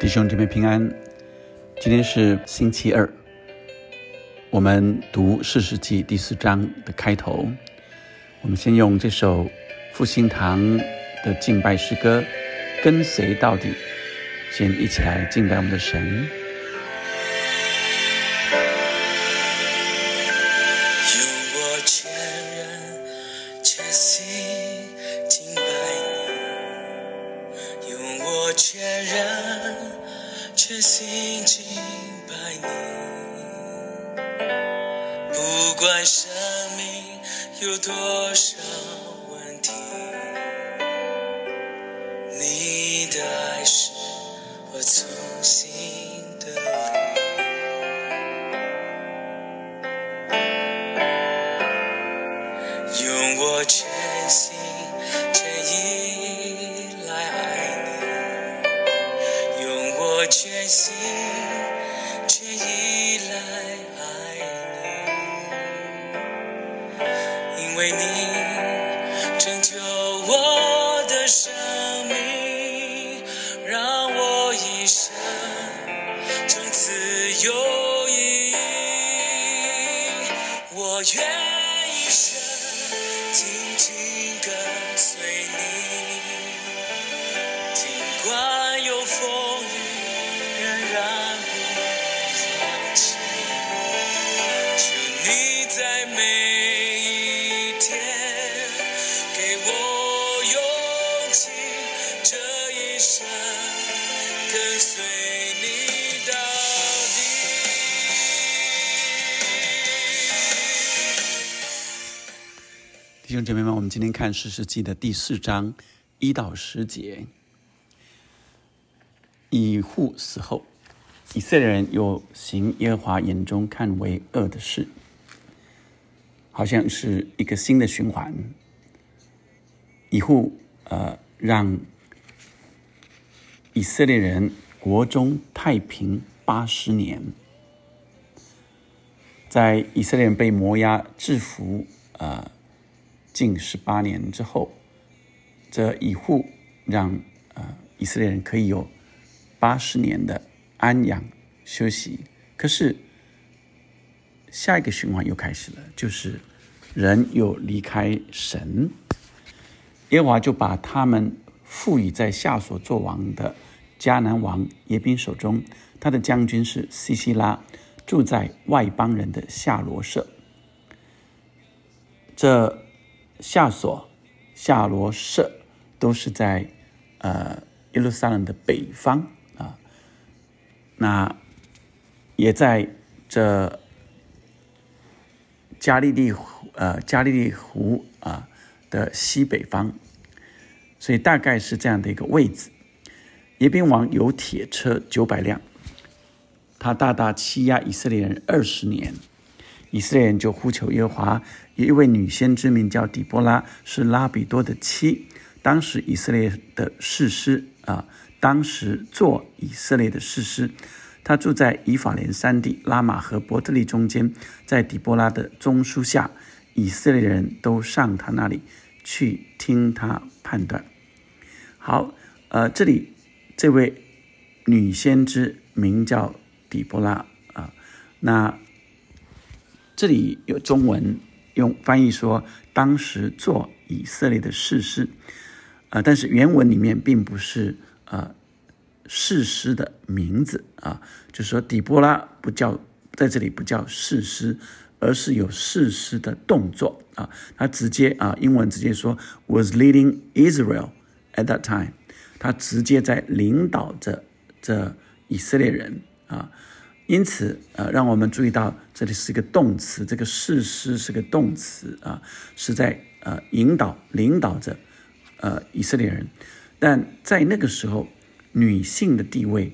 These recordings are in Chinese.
弟兄姐妹平安，今天是星期二，我们读四世纪第四章的开头。我们先用这首复兴堂的敬拜诗歌《跟随到底》，先一起来敬拜我们的神。全心敬拜你，用我全人却心静百无不管生命有多少心却依赖爱你因为你拯救我的生命让我一生从此有意义我愿一生紧紧跟随你尽管有风兄姐妹们，我们今天看《史诗记》的第四章一到十节。以户死后，以色列人又行耶和华眼中看为恶的事，好像是一个新的循环。以户呃，让以色列人国中太平八十年，在以色列人被摩押制服呃。近十八年之后，这以户让呃以色列人可以有八十年的安养休息。可是下一个循环又开始了，就是人又离开神，耶和华就把他们赋予在下所做王的迦南王耶宾手中。他的将军是西西拉，住在外邦人的夏罗舍。这。夏所、夏罗舍都是在呃耶路撒冷的北方啊，那也在这加利利呃加利利湖啊的西北方，所以大概是这样的一个位置。耶宾王有铁车九百辆，他大大欺压以色列人二十年。以色列人就呼求耶和华，有一位女先知名叫底波拉，是拉比多的妻。当时以色列的士师啊，当时做以色列的士师，他住在以法莲山地拉玛和伯特利中间，在底波拉的中枢下，以色列人都上他那里去听他判断。好，呃，这里这位女先知名叫底波拉啊，那。这里有中文用翻译说，当时做以色列的士师，啊，但是原文里面并不是呃士师的名字啊，就是说底波拉不叫在这里不叫士师，而是有士师的动作啊，他直接啊英文直接说 was leading Israel at that time，他直接在领导着这以色列人啊。因此，呃，让我们注意到这里是一个动词，这个事实是个动词啊，是在呃引导、领导着呃以色列人。但在那个时候，女性的地位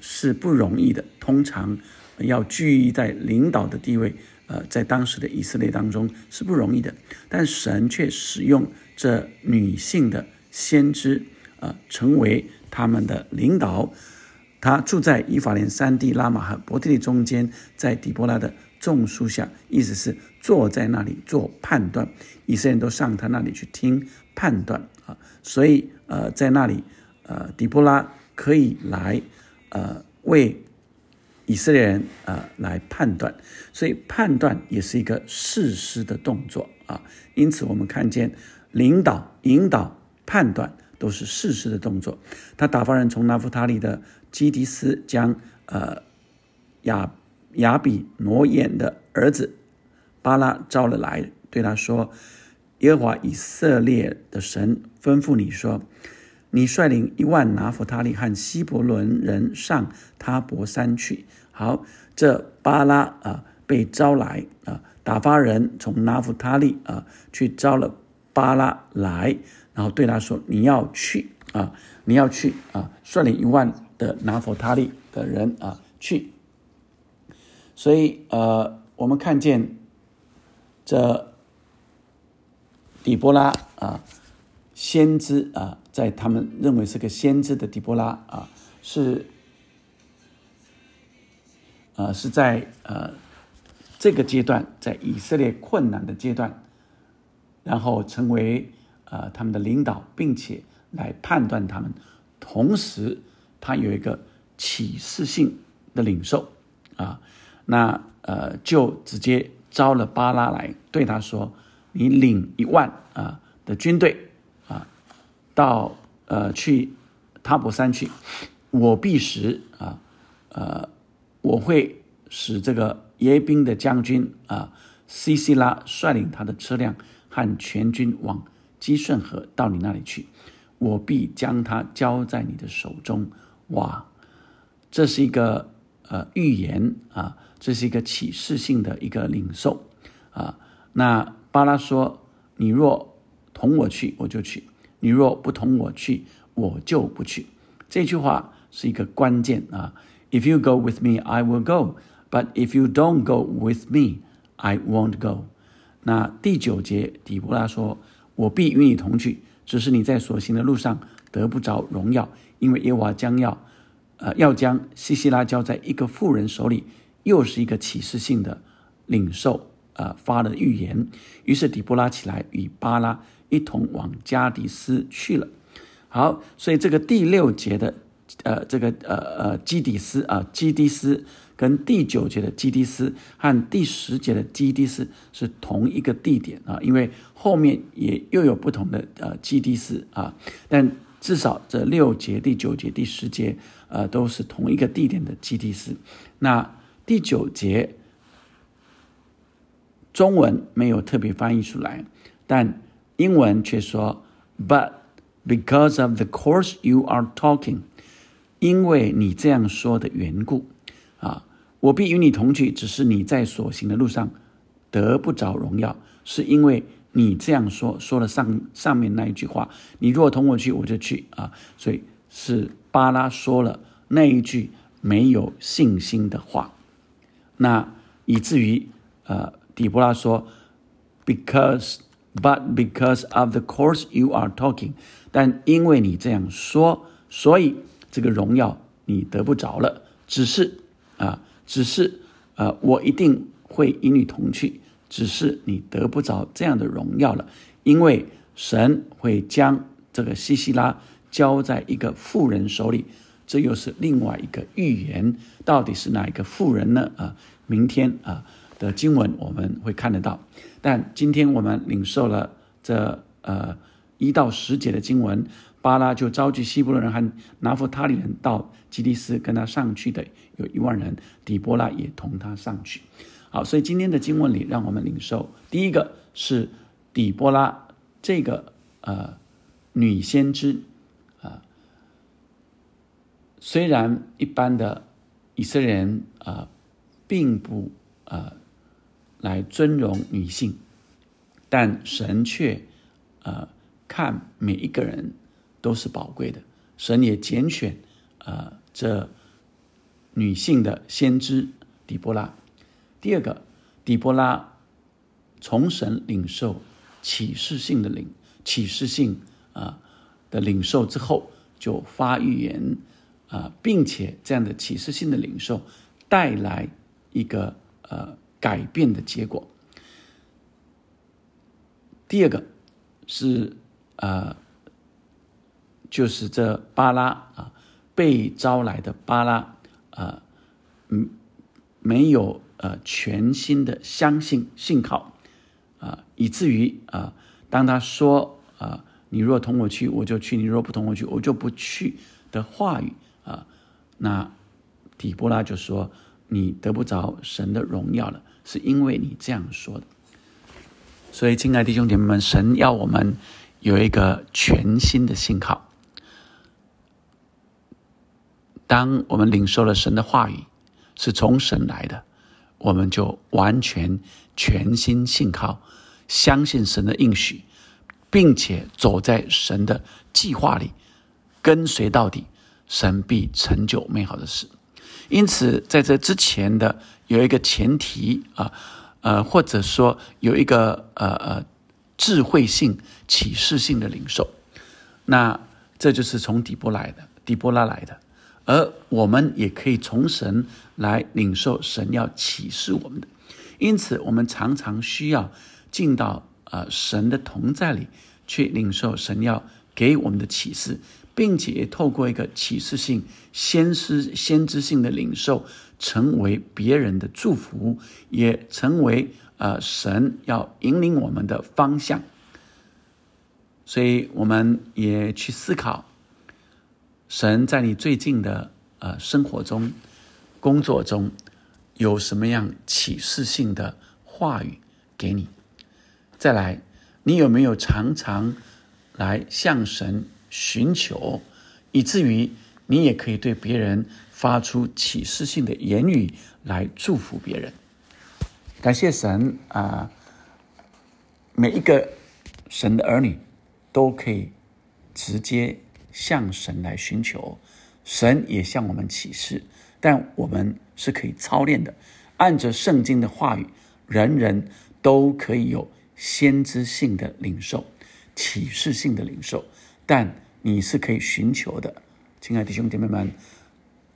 是不容易的，通常要居于在领导的地位，呃，在当时的以色列当中是不容易的。但神却使用这女性的先知啊，成为他们的领导。他住在以法莲山地拉玛和伯特利中间，在底波拉的众树下，意思是坐在那里做判断。以色列人都上他那里去听判断啊，所以呃，在那里呃，底波拉可以来呃为以色列人啊来判断，所以判断也是一个事实的动作啊。因此，我们看见领导、引导、判断都是事实的动作。他打发人从拿弗他利的基迪斯将呃亚亚比挪眼的儿子巴拉招了来，对他说：“耶和华以色列的神吩咐你说。”你率领一万拿弗他利和希伯伦人上他伯山去。好，这巴拉啊被招来啊，打发人从拿弗他利啊去招了巴拉来，然后对他说：“你要去啊，你要去啊，率领一万的拿佛他利的人啊去。”所以呃，我们看见这底波拉啊。先知啊，在他们认为是个先知的底波拉啊，是呃是在呃这个阶段，在以色列困难的阶段，然后成为呃他们的领导，并且来判断他们。同时，他有一个启示性的领受啊，那呃就直接招了巴拉来，对他说：“你领一万啊的军队啊。”到呃去塔伯山去，我必使啊呃我会使这个耶宾的将军啊西西拉率领他的车辆和全军往基顺河到你那里去，我必将他交在你的手中。哇，这是一个呃预言啊，这是一个启示性的一个领受啊。那巴拉说：“你若同我去，我就去。”你若不同我去，我就不去。这句话是一个关键啊！If you go with me, I will go. But if you don't go with me, I won't go. 那第九节，底波拉说：“我必与你同去，只是你在所行的路上得不着荣耀，因为耶和华将要，呃，要将西西拉交在一个妇人手里，又是一个启示性的领受，呃，发的预言。于是底波拉起来与巴拉。”一同往加迪斯去了。好，所以这个第六节的，呃，这个呃呃基底斯啊，基迪斯跟第九节的基迪斯和第十节的基迪斯是同一个地点啊，因为后面也又有不同的呃基迪斯啊，但至少这六节、第九节、第十节呃都是同一个地点的基迪斯。那第九节中文没有特别翻译出来，但。英文却说，But because of the course you are talking，因为你这样说的缘故，我必与你同去。只是你在所行的路上得不着荣耀，是因为你这样说，说了上上面那一句话。你如果同我去，我就去啊。所以是巴拉说了那一句没有信心的话，那以至于呃，底波拉说，Because。But because of the course you are talking，但因为你这样说，所以这个荣耀你得不着了。只是，只是呃，我一定会与你同去。只是你得不着这样的荣耀了，因为神会将这个西西拉交在一个富人手里。这又是另外一个预言，到底是哪一个富人呢？啊，明天啊。的经文我们会看得到，但今天我们领受了这呃一到十节的经文，巴拉就召集希伯伦人和拿弗他利人到基利斯跟他上去的有一万人，底波拉也同他上去。好，所以今天的经文里，让我们领受第一个是底波拉这个呃女先知啊，虽然一般的以色列人啊并不啊。来尊荣女性，但神却，呃，看每一个人都是宝贵的。神也拣选，呃，这女性的先知底波拉。第二个，底波拉从神领受启示性的领启示性啊的领受之后，就发预言啊，并且这样的启示性的领受带来一个呃。改变的结果。第二个是呃，就是这巴拉啊，被招来的巴拉，呃，嗯，没有呃全心的相信信靠，啊，以至于啊，当他说啊，你若同我去，我就去；你若不同我去，我就不去的话语啊，那底波拉就说，你得不着神的荣耀了，是因为你这样说的。所以，亲爱的弟兄姐妹们，神要我们有一个全新的信号。当我们领受了神的话语，是从神来的，我们就完全全心信靠，相信神的应许，并且走在神的计划里，跟随到底，神必成就美好的事。因此，在这之前的有一个前提啊。呃，或者说有一个呃呃智慧性、启示性的领受，那这就是从底波来的，底波拉来的，而我们也可以从神来领受神要启示我们的，因此我们常常需要进到呃神的同在里去领受神要给我们的启示，并且透过一个启示性、先知先知性的领受。成为别人的祝福，也成为呃神要引领我们的方向。所以我们也去思考，神在你最近的呃生活中、工作中有什么样启示性的话语给你？再来，你有没有常常来向神寻求，以至于你也可以对别人？发出启示性的言语来祝福别人，感谢神啊！每一个神的儿女都可以直接向神来寻求，神也向我们启示，但我们是可以操练的。按着圣经的话语，人人都可以有先知性的领受、启示性的领受，但你是可以寻求的，亲爱的弟兄姐妹们。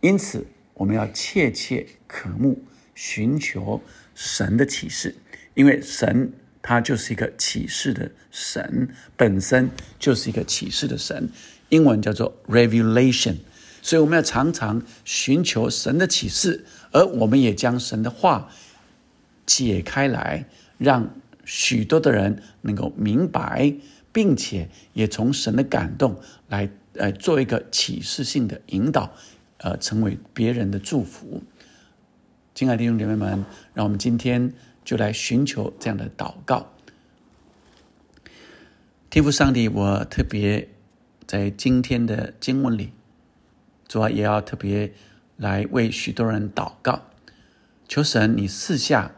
因此，我们要切切渴慕寻求神的启示，因为神他就是一个启示的神，本身就是一个启示的神，英文叫做 revelation。所以，我们要常常寻求神的启示，而我们也将神的话解开来，让许多的人能够明白，并且也从神的感动来，呃，做一个启示性的引导。呃，成为别人的祝福，亲爱的弟兄姐妹们，让我们今天就来寻求这样的祷告。天父上帝，我特别在今天的经文里，主要也要特别来为许多人祷告，求神你赐下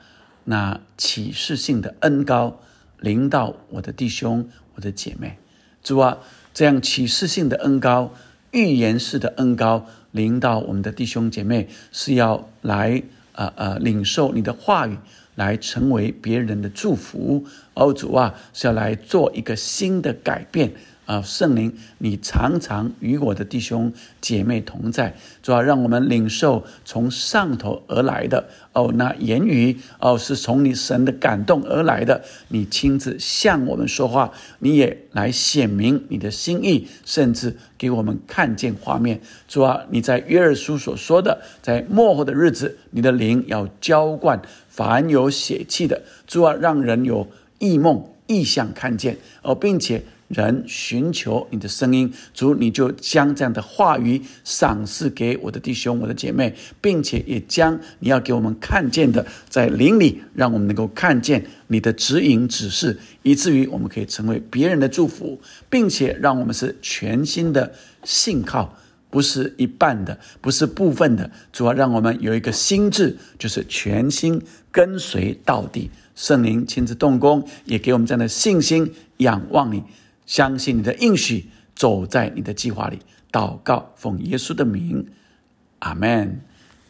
那启示性的恩高临到我的弟兄、我的姐妹。主啊，这样启示性的恩高、预言式的恩高。领导我们的弟兄姐妹是要来呃呃领受你的话语，来成为别人的祝福。哦，主啊，是要来做一个新的改变。啊，圣灵，你常常与我的弟兄姐妹同在，主要让我们领受从上头而来的哦，那言语哦是从你神的感动而来的，你亲自向我们说话，你也来显明你的心意，甚至给我们看见画面。主啊，你在约尔书所说的，在末后的日子，你的灵要浇灌凡有血气的，主啊，让人有异梦异象看见哦，并且。人寻求你的声音，主你就将这样的话语赏赐给我的弟兄、我的姐妹，并且也将你要给我们看见的，在灵里，让我们能够看见你的指引、指示，以至于我们可以成为别人的祝福，并且让我们是全新的信靠，不是一半的，不是部分的，主要让我们有一个心智，就是全心跟随到底。圣灵亲自动工，也给我们这样的信心，仰望你。相信你的应许，走在你的计划里。祷告，奉耶稣的名，阿门，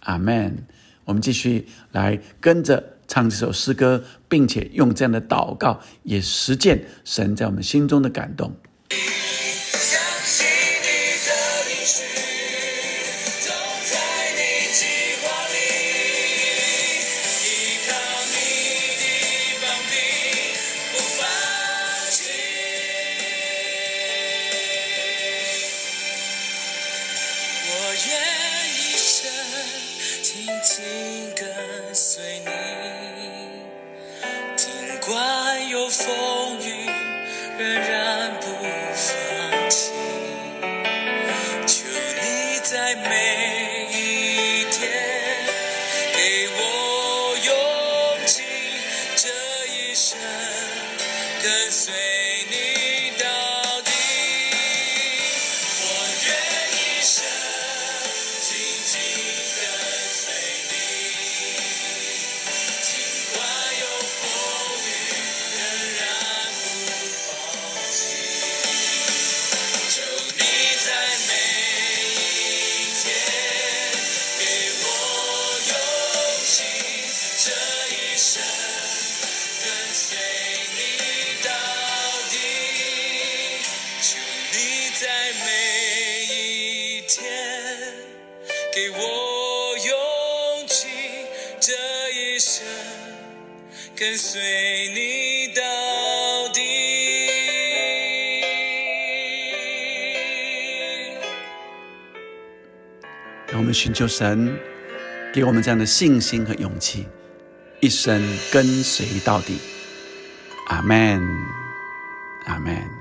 阿门。我们继续来跟着唱这首诗歌，并且用这样的祷告，也实践神在我们心中的感动。紧紧跟随你，给我勇气，这一生跟随你到底。让我们寻求神给我们这样的信心和勇气，一生跟随到底。阿门，阿门。